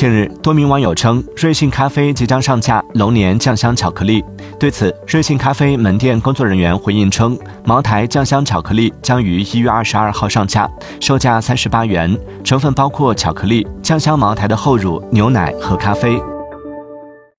近日多名网友称瑞幸咖啡即将上架龙年酱香巧克力。对此瑞幸咖啡门店工作人员回应称茅台酱香巧克力将于一月二十二号上架售价三十八元成分包括巧克力酱香茅台的厚乳牛奶和咖啡。